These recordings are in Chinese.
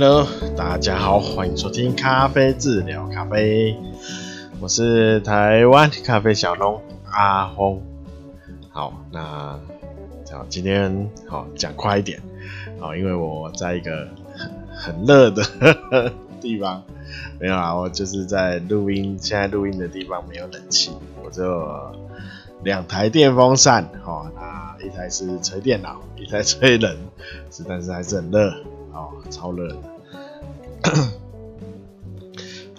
Hello，大家好，欢迎收听咖啡治疗咖啡，我是台湾咖啡小农阿峰。好，那好，今天好讲快一点，好，因为我在一个很很热的 地方，没有啊，我就是在录音，现在录音的地方没有冷气，我就两台电风扇，好，那一台是吹电脑，一台吹人，是，但是还是很热。哦，超热的，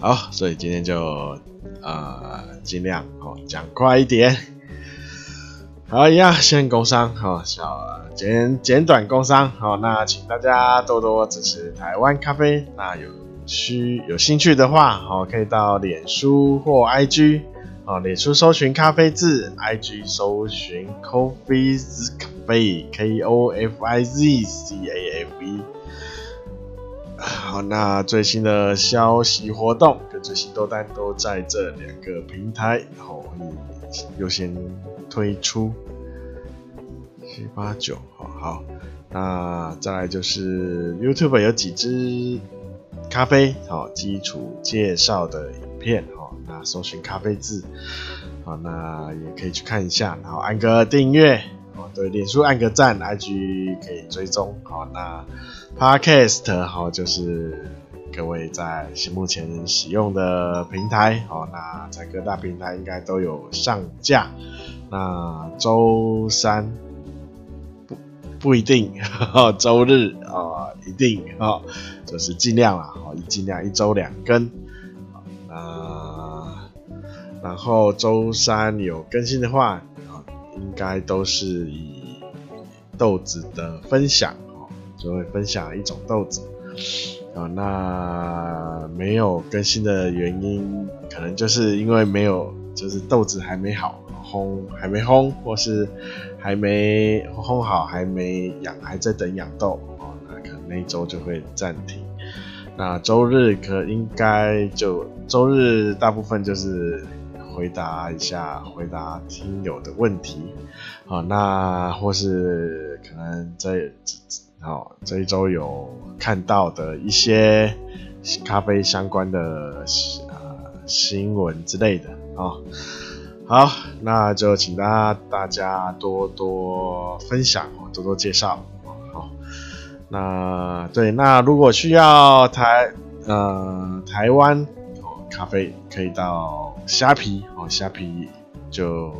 好，所以今天就呃尽量哦讲快一点。好，一样先工商，哦、小简简短工商，哦，那请大家多多支持台湾咖啡。那有需有兴趣的话，哦，可以到脸书或 IG，哦，脸书搜寻咖啡字，IG 搜寻 Coffeez Cafe，K O F I Z C A F E。好，那最新的消息活动跟最新豆单都在这两个平台，好，优先推出七八九，好好，那再来就是 YouTube 有几支咖啡好基础介绍的影片，好，那搜寻咖啡字，好，那也可以去看一下，然后按个订阅哦。对，脸书按个赞，IG 可以追踪。好，那 Podcast 好，就是各位在目前使用的平台，好，那在各大平台应该都有上架。那周三不不一定，周日啊一定啊，就是尽量啦，好，尽量一周两更。那然后周三有更新的话。啊应该都是以豆子的分享哦，就会分享一种豆子啊。那没有更新的原因，可能就是因为没有，就是豆子还没好烘，还没烘，或是还没烘好，还没养，还在等养豆哦。那可能那一周就会暂停。那周日可应该就周日大部分就是。回答一下，回答听友的问题，好，那或是可能这好这一周有看到的一些咖啡相关的呃新闻之类的，啊，好，那就请大家大家多多分享，多多介绍，好，那对，那如果需要台呃台湾。咖啡可以到虾皮哦，虾皮就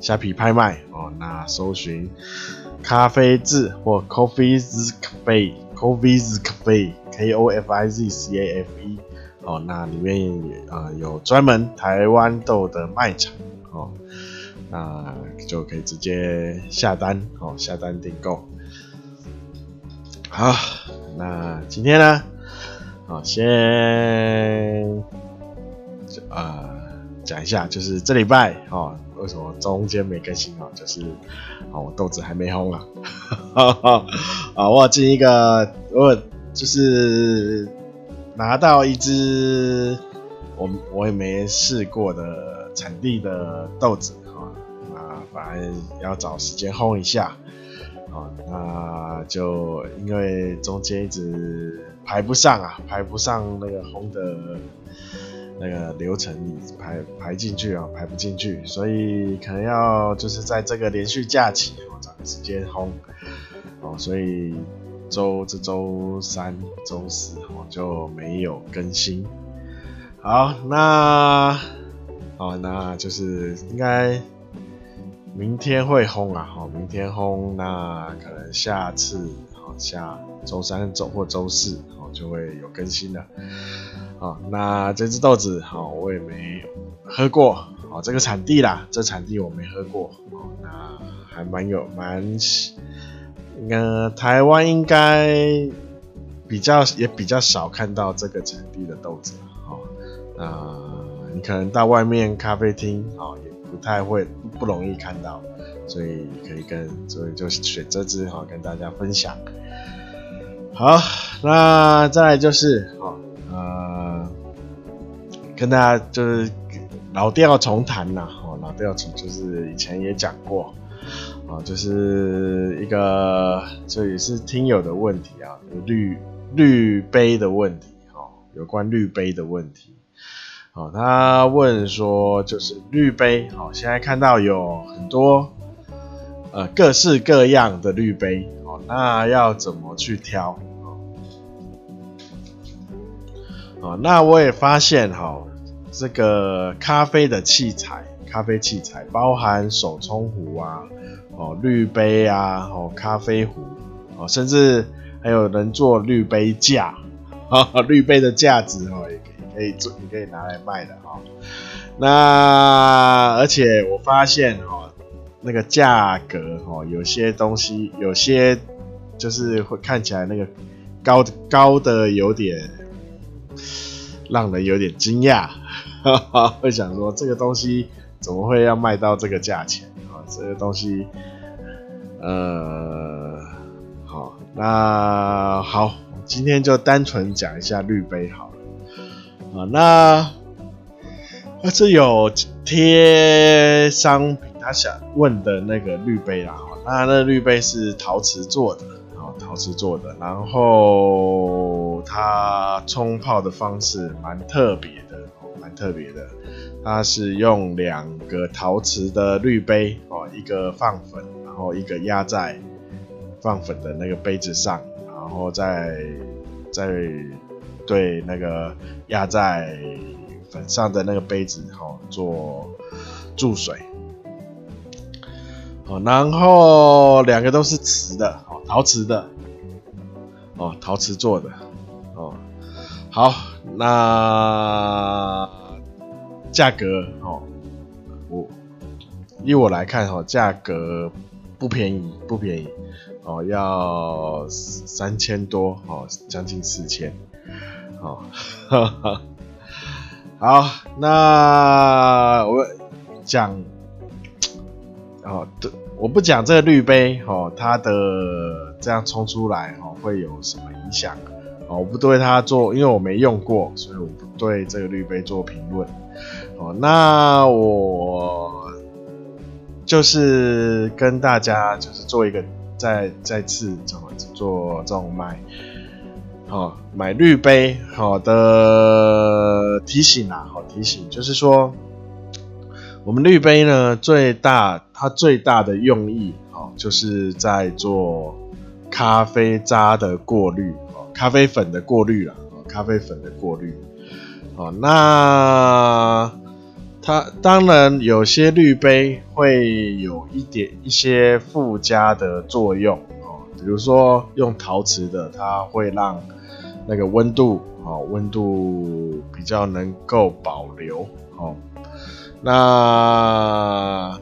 虾皮拍卖哦，那搜寻咖啡字或 Coffeez Cafe，Coffeez Cafe，K O F I Z C A F E 哦，那里面啊、呃、有专门台湾豆的卖场哦，那就可以直接下单哦，下单订购。好，那今天呢，好先。呃，讲一下，就是这礼拜哦，为什么中间没更新哦？就是哦，我豆子还没烘啊，啊，我进一个，我就是拿到一只我我也没试过的产地的豆子啊，那反正要找时间烘一下啊，那就因为中间一直排不上啊，排不上那个烘的。那个流程你排排进去啊，排不进去，所以可能要就是在这个连续假期哦，找个时间烘哦，所以周这周三、周四哦就没有更新。好，那哦，那就是应该明天会烘啊，好，明天烘，那可能下次好下周三、周或周四哦就会有更新了。哦，那这只豆子好，我也没喝过。哦，这个产地啦，这产地我没喝过。哦，那还蛮有蛮，呃，台湾应该比较也比较少看到这个产地的豆子。哦，那你可能到外面咖啡厅，哦，也不太会不容易看到，所以可以跟，所以就选这只哈跟大家分享。好，那再来就是，哦，呃。跟大家就是老调重弹呐，哦，老调重就是以前也讲过，哦，就是一个这也是听友的问题啊，绿绿杯的问题，哦，有关绿杯的问题，哦，他问说，就是绿杯，哦，现在看到有很多，呃，各式各样的绿杯，哦，那要怎么去挑？哦，那我也发现，哈，这个咖啡的器材，咖啡器材包含手冲壶啊，哦，滤杯啊，哦，咖啡壶，哦，甚至。还有人做滤杯架，哈哈，滤杯的架子哦，也可以可以做，也可以拿来卖的哈。那而且我发现哈，那个价格哈，有些东西有些就是会看起来那个高高的有点让人有点惊讶，会想说这个东西怎么会要卖到这个价钱啊？这个东西，呃。好那好，今天就单纯讲一下滤杯好了。啊，那那这有贴商品，他想问的那个滤杯啦。那那滤杯是陶瓷做的，啊，陶瓷做的。然后它冲泡的方式蛮特别的，蛮特别的。它是用两个陶瓷的滤杯，哦，一个放粉，然后一个压在。放粉的那个杯子上，然后再再对那个压在粉上的那个杯子，哦做注水，好，然后两个都是瓷的，哦，陶瓷的，哦，陶瓷做的，好，那价格哦，我以我来看哈，价格不便宜，不便宜。哦，要三千多哦，将近四千，哦，好，那我讲，哦，对，我不讲这个滤杯哦，它的这样冲出来哦会有什么影响？我不对它做，因为我没用过，所以我不对这个滤杯做评论。哦，那我就是跟大家就是做一个。再再次怎么做这种买，好买滤杯好的提醒啊，好提醒就是说，我们滤杯呢最大它最大的用意哦，就是在做咖啡渣的过滤，咖啡粉的过滤啦，咖啡粉的过滤，哦那。它当然有些滤杯会有一点一些附加的作用哦，比如说用陶瓷的，它会让那个温度哦，温度比较能够保留哦。那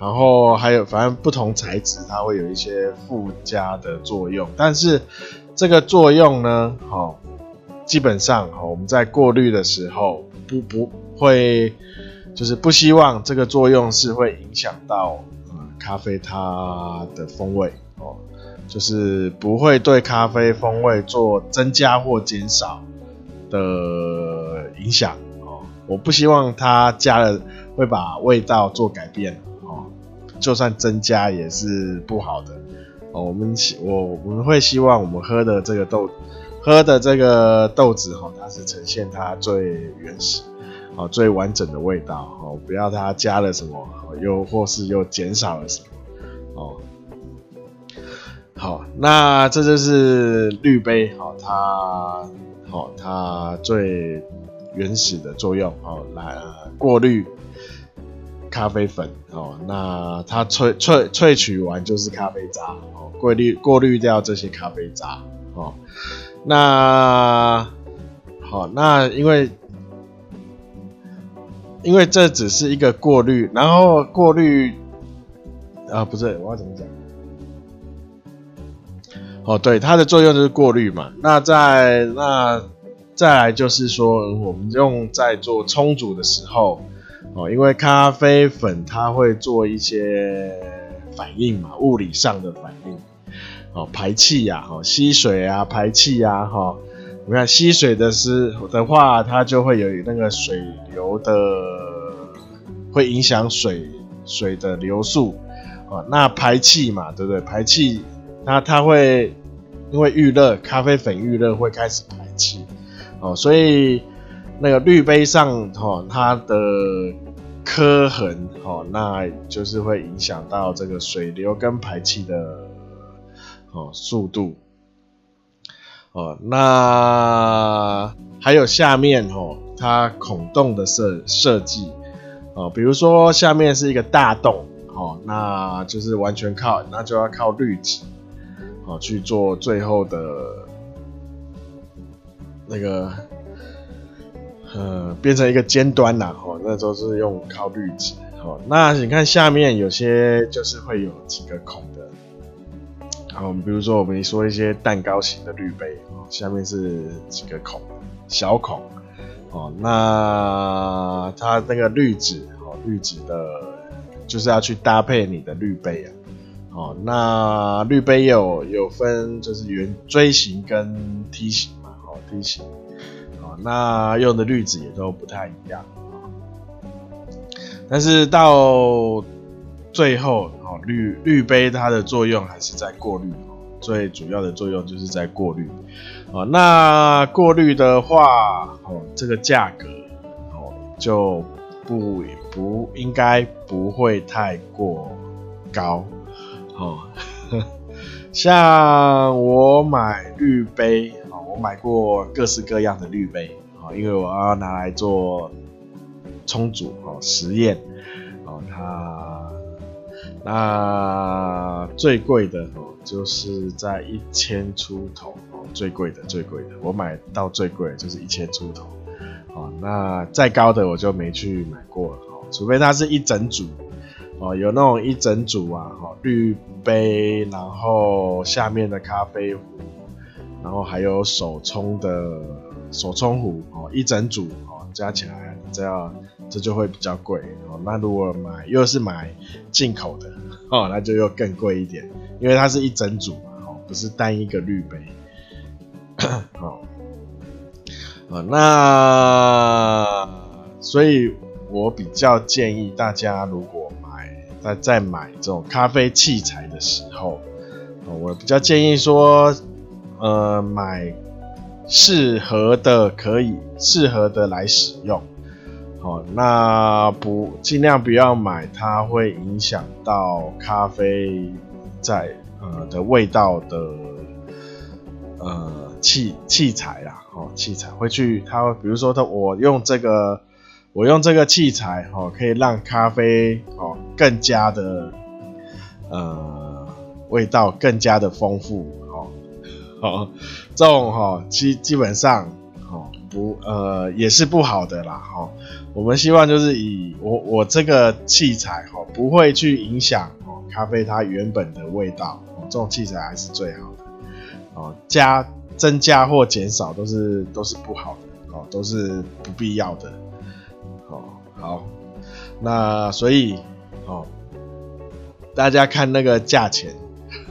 然后还有，反正不同材质它会有一些附加的作用，但是这个作用呢，哦，基本上哦，我们在过滤的时候不不会。就是不希望这个作用是会影响到呃咖啡它的风味哦，就是不会对咖啡风味做增加或减少的影响哦。我不希望它加了会把味道做改变哦，就算增加也是不好的哦。我们希我我们会希望我们喝的这个豆喝的这个豆子哈，它是呈现它最原始。好，最完整的味道哦，不要它加了什么，又或是又减少了什么哦。好，那这就是滤杯，好，它好，它最原始的作用，好，来过滤咖啡粉，哦，那它萃萃萃取完就是咖啡渣，哦，过滤过滤掉这些咖啡渣，哦，那好，那因为。因为这只是一个过滤，然后过滤啊，不是，我要怎么讲？哦，对，它的作用就是过滤嘛。那在那再来就是说，我们用在做冲煮的时候，哦，因为咖啡粉它会做一些反应嘛，物理上的反应，哦，排气呀，哦，吸水啊，排气呀，哈。你看吸水的是的话，它就会有那个水流的，会影响水水的流速哦。那排气嘛，对不对？排气它它会，因因为遇热，咖啡粉遇热会开始排气，哦，所以那个滤杯上，哦，它的刻痕，哦，那就是会影响到这个水流跟排气的，哦，速度，哦，那还有下面，哦，它孔洞的设设计，哦，比如说下面是一个大洞，哦，那就是完全靠，那就要靠滤纸。哦，去做最后的那个，呃，变成一个尖端啦。哦，那都是用靠滤纸。哦，那你看下面有些就是会有几个孔的。好，比如说我们说一些蛋糕型的滤杯，哦，下面是几个孔，小孔。哦，那它那个滤纸，哦，滤纸的，就是要去搭配你的滤杯啊。哦，那滤杯有有分，就是圆锥形跟梯形嘛，哦，梯形，那用的滤纸也都不太一样，但是到最后，哦，滤滤杯它的作用还是在过滤，最主要的作用就是在过滤，哦，那过滤的话，哦，这个价格，哦，就不不应该不会太过高。哦，像我买滤杯，我买过各式各样的滤杯，哦，因为我要拿来做冲煮，哦，实验，哦，它那最贵的，哦，就是在一千出头，哦，最贵的，最贵的，我买到最贵的就是一千出头，哦，那再高的我就没去买过了，哦，除非它是一整组。哦，有那种一整组啊，哈，滤杯，然后下面的咖啡壶，然后还有手冲的手冲壶，哦，一整组，哦，加起来这样，这就会比较贵，哦，那如果买又是买进口的，哦，那就又更贵一点，因为它是一整组嘛，哦，不是单一个滤杯，好，啊，那所以我比较建议大家如果。在在买这种咖啡器材的时候，我比较建议说，呃，买适合的可以适合的来使用，好，那不尽量不要买它会影响到咖啡在呃的味道的呃器器材啦，哦，器材会去它比如说它我用这个。我用这个器材哦，可以让咖啡哦更加的呃味道更加的丰富哦，这种哈基基本上哦不呃也是不好的啦哈。我们希望就是以我我这个器材哈不会去影响哦咖啡它原本的味道哦，这种器材还是最好的哦，加增加或减少都是都是不好的哦，都是不必要的哦。好，那所以哦，大家看那个价钱，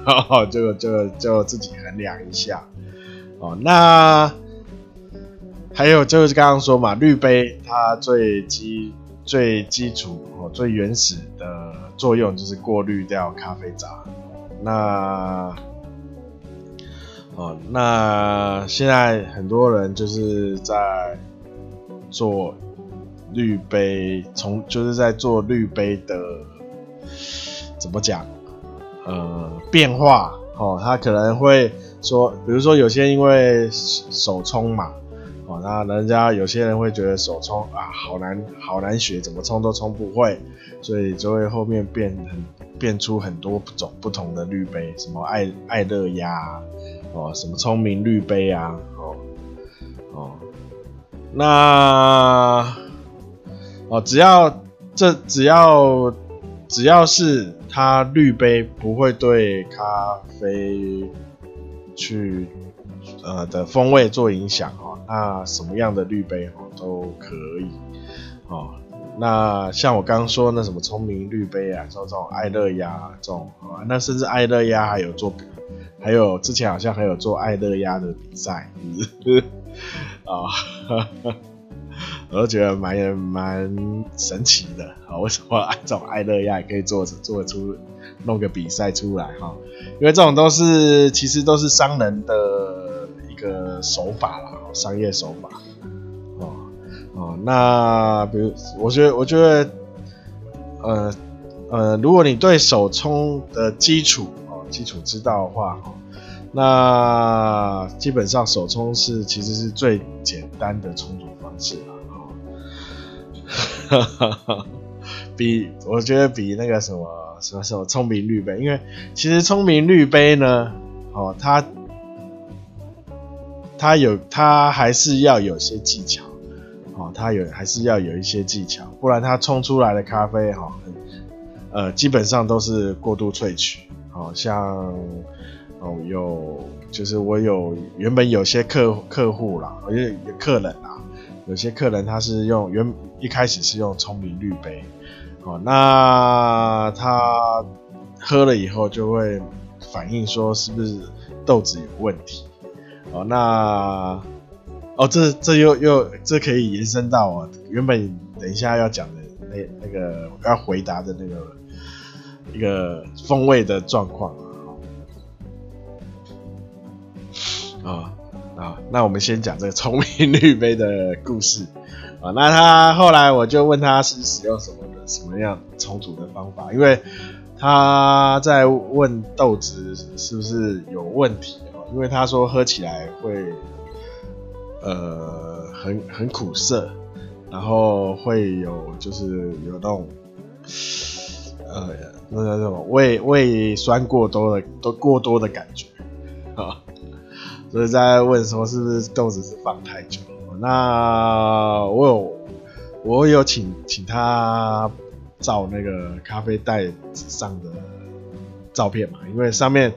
哦，就就就自己衡量一下哦。那还有就是刚刚说嘛，滤杯它最基最基础哦最原始的作用就是过滤掉咖啡渣。那哦，那现在很多人就是在做。滤杯从就是在做滤杯的怎么讲？呃，变化哦，他可能会说，比如说有些因为手冲嘛，哦，那人家有些人会觉得手冲啊好难好难学，怎么冲都冲不会，所以就会后面变很变出很多种不同的滤杯，什么爱爱乐压哦，什么聪明滤杯啊，哦哦，那。哦，只要这只要只要是它滤杯不会对咖啡去呃的风味做影响哦，那什么样的滤杯哦都可以哦。那像我刚刚说那什么聪明滤杯啊，像这种爱乐压这种啊，那甚至爱乐压还有做，还有之前好像还有做爱乐压的比赛，是不是？我都觉得蛮蛮神奇的啊！为什么这种爱乐亚也可以做做出弄个比赛出来哈？因为这种都是其实都是商人的一个手法啦，商业手法哦哦。那比如我觉得我觉得呃呃，如果你对手冲的基础哦基础知道的话哈，那基本上手冲是其实是最简单的冲煮方式。哈哈哈，比我觉得比那个什么什么什么聪明滤杯，因为其实聪明滤杯呢，哦，它它有它还是要有些技巧，哦，它有还是要有一些技巧，不然它冲出来的咖啡哈，呃，基本上都是过度萃取，好像哦有就是我有原本有些客客户啦，有有客人啦。有些客人他是用原一开始是用聪明滤杯，哦，那他喝了以后就会反映说是不是豆子有问题，哦，那哦这这又又这可以延伸到我原本等一下要讲的那那个要回答的那个一个风味的状况啊，啊。啊，那我们先讲这个聪明绿杯的故事啊。那他后来我就问他是使用什么的什么样冲煮的方法，因为他在问豆子是不是有问题啊，因为他说喝起来会呃很很苦涩，然后会有就是有那种呃那叫什么胃胃酸过多的都过多的感觉啊。所以在问说是不是豆子是放太久？那我有我有请请他照那个咖啡袋子上的照片嘛，因为上面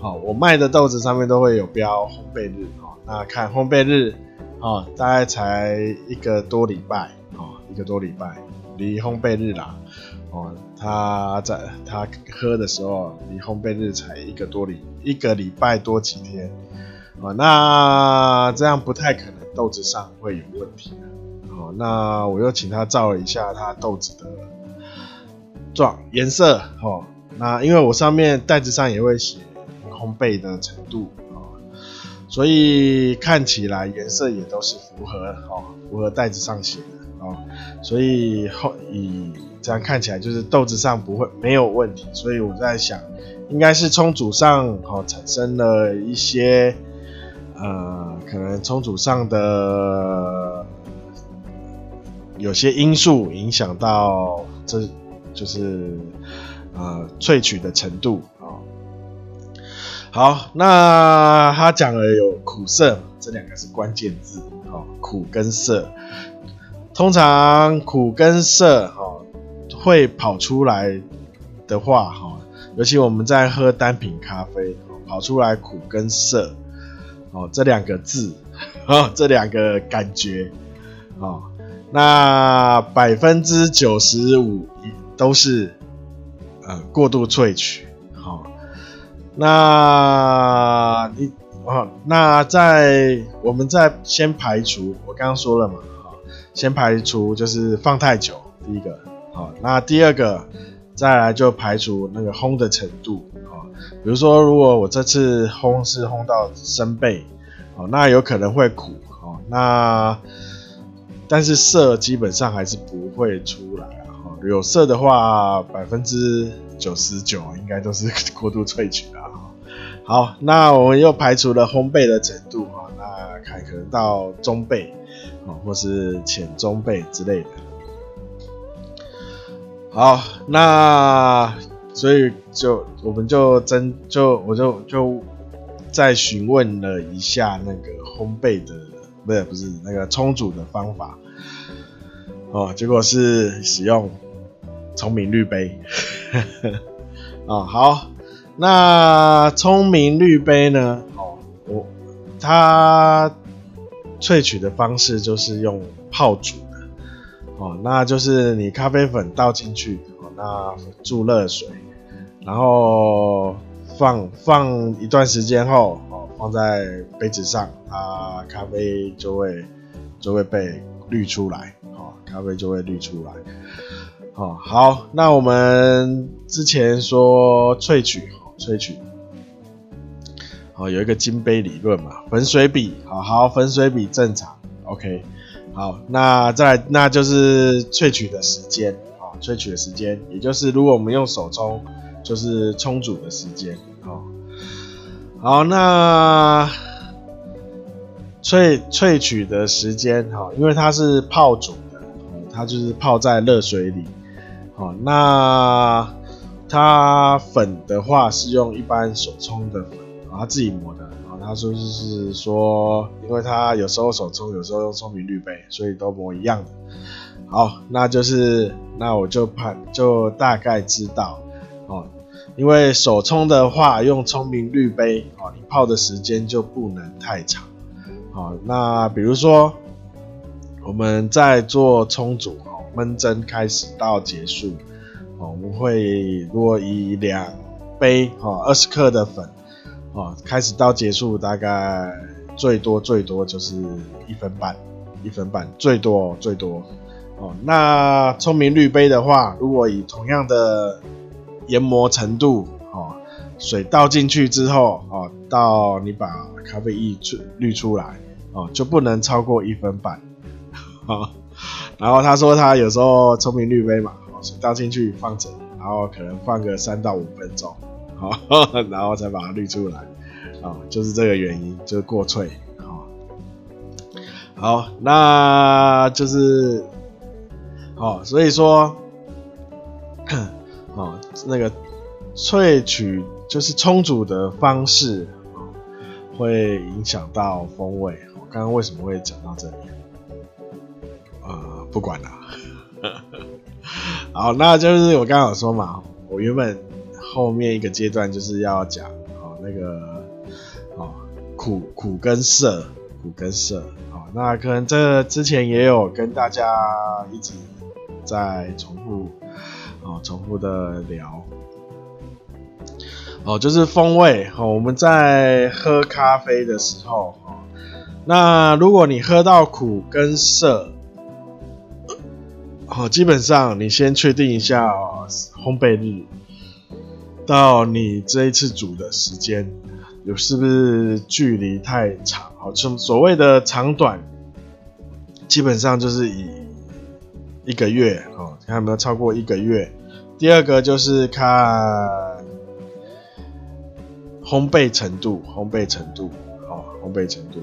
好我卖的豆子上面都会有标烘焙日哦。那看烘焙日哦，大概才一个多礼拜哦，一个多礼拜离烘焙日啦哦。他在他喝的时候离烘焙日才一个多礼一个礼拜多几天。哦，那这样不太可能豆子上会有问题的。好，那我又请他照了一下他豆子的状颜色。哦，那因为我上面袋子上也会写烘焙的程度啊，所以看起来颜色也都是符合哦，符合袋子上写的哦，所以后以这样看起来就是豆子上不会没有问题。所以我在想，应该是冲煮上哦产生了一些。呃，可能冲煮上的有些因素影响到这，就是呃萃取的程度啊、哦。好，那他讲了有苦涩，这两个是关键字、哦，苦跟涩。通常苦跟涩、哦、会跑出来的话哈、哦，尤其我们在喝单品咖啡，跑出来苦跟涩。哦，这两个字，哦，这两个感觉，哦，那百分之九十五都是呃过度萃取，好、哦，那你哦，那在我们再先排除，我刚刚说了嘛，好、哦，先排除就是放太久，第一个，好、哦，那第二个再来就排除那个烘的程度。比如说，如果我这次烘是烘到生焙，哦，那有可能会苦，哦，那但是涩基本上还是不会出来啊，有涩的话，百分之九十九应该都是过度萃取啊。好，那我们又排除了烘焙的程度，哈，那看可能到中焙，哦，或是浅中焙之类的。好，那。所以就我们就真就我就就再询问了一下那个烘焙的，不是不是那个冲煮的方法。哦，结果是使用聪明滤杯。哦，好，那聪明滤杯呢？哦，我它萃取的方式就是用泡煮的。哦，那就是你咖啡粉倒进去，那注热水。然后放放一段时间后，哦，放在杯子上，它咖啡就会就会被滤出来，哦，咖啡就会滤出来。哦，好，那我们之前说萃取，萃取，哦，有一个金杯理论嘛，粉水比，好好，粉水比正常，OK，好，那再，那就是萃取的时间，萃取的时间，也就是如果我们用手冲，就是冲煮的时间，哦，好，那萃萃取的时间，哈，因为它是泡煮的，它就是泡在热水里。哦，那它粉的话是用一般手冲的粉，然后他自己磨的。然后他说就是说，因为他有时候手冲，有时候用聪明滤杯，所以都磨一样的。好，那就是那我就判就大概知道哦，因为手冲的话用聪明滤杯哦，你泡的时间就不能太长。好，那比如说我们在做冲煮。闷蒸开始到结束，哦，我们会如果以两杯哦二十克的粉哦开始到结束，大概最多最多就是一分半，一分半最多最多哦。那聪明滤杯的话，如果以同样的研磨程度哦，水倒进去之后哦，到你把咖啡液出滤出来哦，就不能超过一分半，哦然后他说他有时候聪明滤杯嘛，哦水倒进去放着，然后可能放个三到五分钟，好，然后才把它滤出来，啊，就是这个原因，就是过萃，好，好，那就是，哦，所以说，哦，那个萃取就是冲煮的方式，会影响到风味。我刚刚为什么会讲到这里？不管了，好，那就是我刚刚有说嘛，我原本后面一个阶段就是要讲哦那个哦苦苦跟涩，苦跟涩，好，那可能这之前也有跟大家一直在重复哦重复的聊哦，就是风味哦，我们在喝咖啡的时候哦，那如果你喝到苦跟涩。好，基本上你先确定一下烘焙日，到你这一次煮的时间有是不是距离太长？好，就所谓的长短，基本上就是以一个月哦，看有没有超过一个月。第二个就是看烘焙程度，烘焙程度，哦，烘焙程度。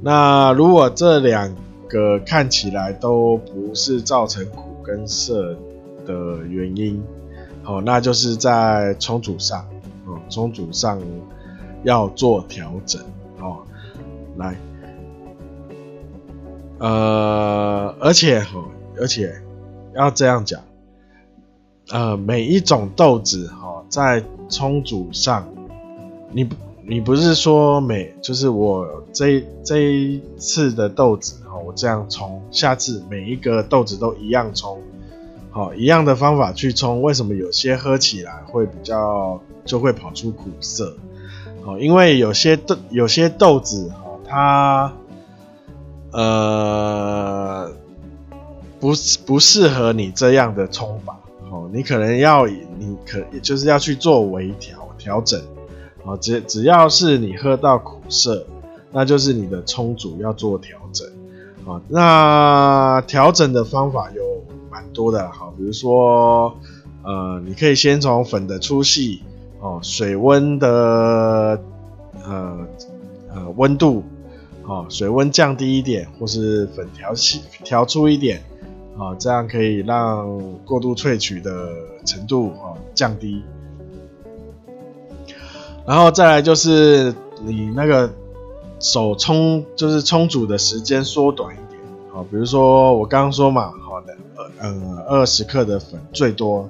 那如果这两个看起来都不是造成苦跟涩的原因，哦，那就是在冲煮上，哦，冲煮上要做调整，哦，来，呃，而且，哦，而且要这样讲，呃，每一种豆子，哦，在冲煮上，你不。你不是说每就是我这这一次的豆子哈，我这样冲，下次每一个豆子都一样冲，好，一样的方法去冲，为什么有些喝起来会比较就会跑出苦涩？哦，因为有些豆有些豆子哈，它呃不不适合你这样的冲法，哦，你可能要你可就是要去做微调调整。哦，只只要是你喝到苦涩，那就是你的冲煮要做调整。啊，那调整的方法有蛮多的，哈，比如说，呃，你可以先从粉的粗细，哦，水温的，呃呃温度，哦，水温降低一点，或是粉调细调粗一点，啊，这样可以让过度萃取的程度啊降低。然后再来就是你那个手冲，就是冲煮的时间缩短一点，好，比如说我刚刚说嘛，好的，呃，二十克的粉最多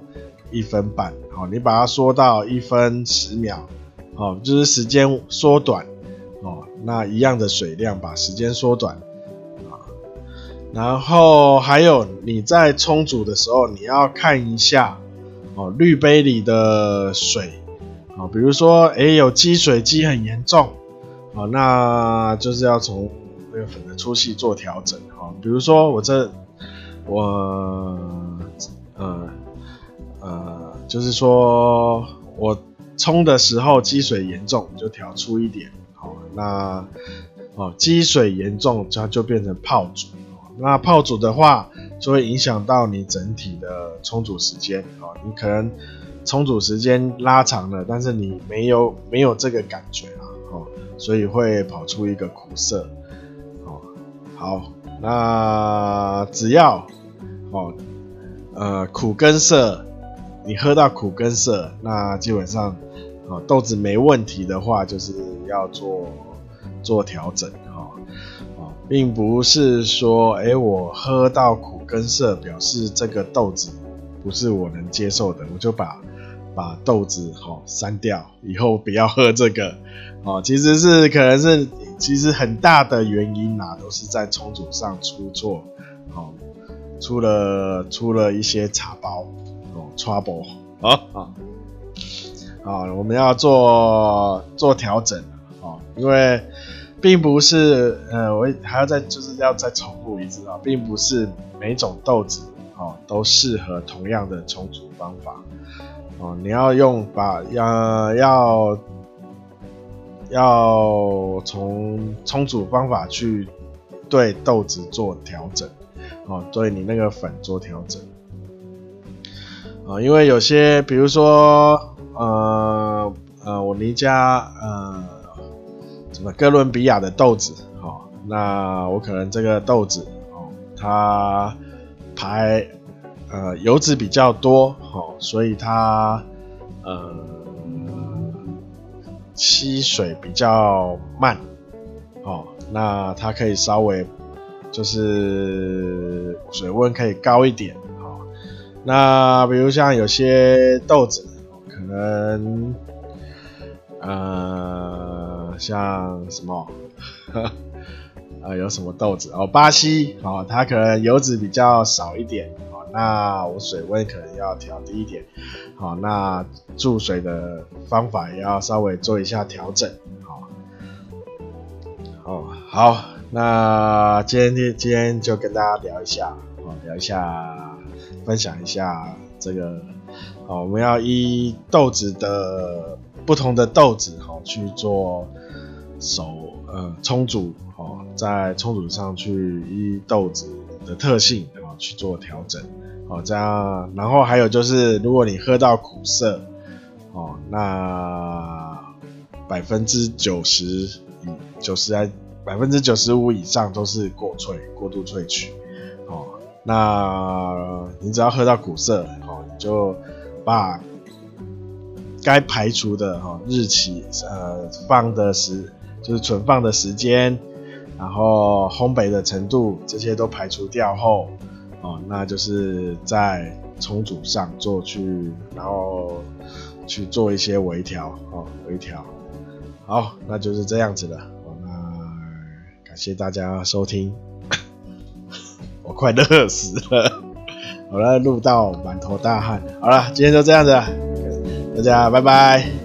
一分半，好，你把它缩到一分十秒，好，就是时间缩短，哦，那一样的水量把时间缩短，然后还有你在冲煮的时候，你要看一下，哦，滤杯里的水。啊，比如说，哎，有积水积很严重，好，那就是要从那个粉的粗细做调整，哈，比如说我这我呃呃，就是说我冲的时候积水严重，就调粗一点。好，那哦积水严重，它就变成泡煮。那泡煮的话，就会影响到你整体的冲煮时间。哦，你可能冲煮时间拉长了，但是你没有没有这个感觉啊。哦，所以会跑出一个苦涩。哦，好，那只要哦呃苦跟涩，你喝到苦跟涩，那基本上哦豆子没问题的话，就是要做做调整。并不是说，哎、我喝到苦跟涩，表示这个豆子不是我能接受的，我就把把豆子齁删掉，以后不要喝这个，哦，其实是可能是其实很大的原因呐、啊，都是在冲煮上出错，哦，出了出了一些茶包，哦，trouble，啊啊，啊，我们要做做调整，哦，因为。并不是，呃，我还要再就是要再重复一次啊，并不是每种豆子哦都适合同样的冲煮方法哦，你要用把要要要从冲煮方法去对豆子做调整哦，对你那个粉做调整啊，因为有些比如说呃呃，我离家呃。哥伦比亚的豆子，哦，那我可能这个豆子，哦，它排呃油脂比较多，哦，所以它呃吸水比较慢，哦，那它可以稍微就是水温可以高一点，哦，那比如像有些豆子，可能呃。像什么，啊、有什么豆子？哦？巴西。哦，它可能油脂比较少一点。哦，那我水温可能要调低一点，好，那注水的方法也要稍微做一下调整，好，哦，好，那今天今天就跟大家聊一下，哦，聊一下，分享一下这个，哦，我们要依豆子的不同的豆子，好去做。手呃充足哦，在充足上去依豆子的特性哦去做调整哦，这样然后还有就是，如果你喝到苦涩哦，那百分之九十以九十来百分之九十五以上都是过萃过度萃取哦，那你只要喝到苦涩哦，你就把该排除的哈日期呃放的时。就是存放的时间，然后烘焙的程度，这些都排除掉后，哦，那就是在重组上做去，然后去做一些微调，哦，微调。好，那就是这样子的。哦，那感谢大家收听，我快乐死了，好了，录到满头大汗。好了，今天就这样子，大家拜拜。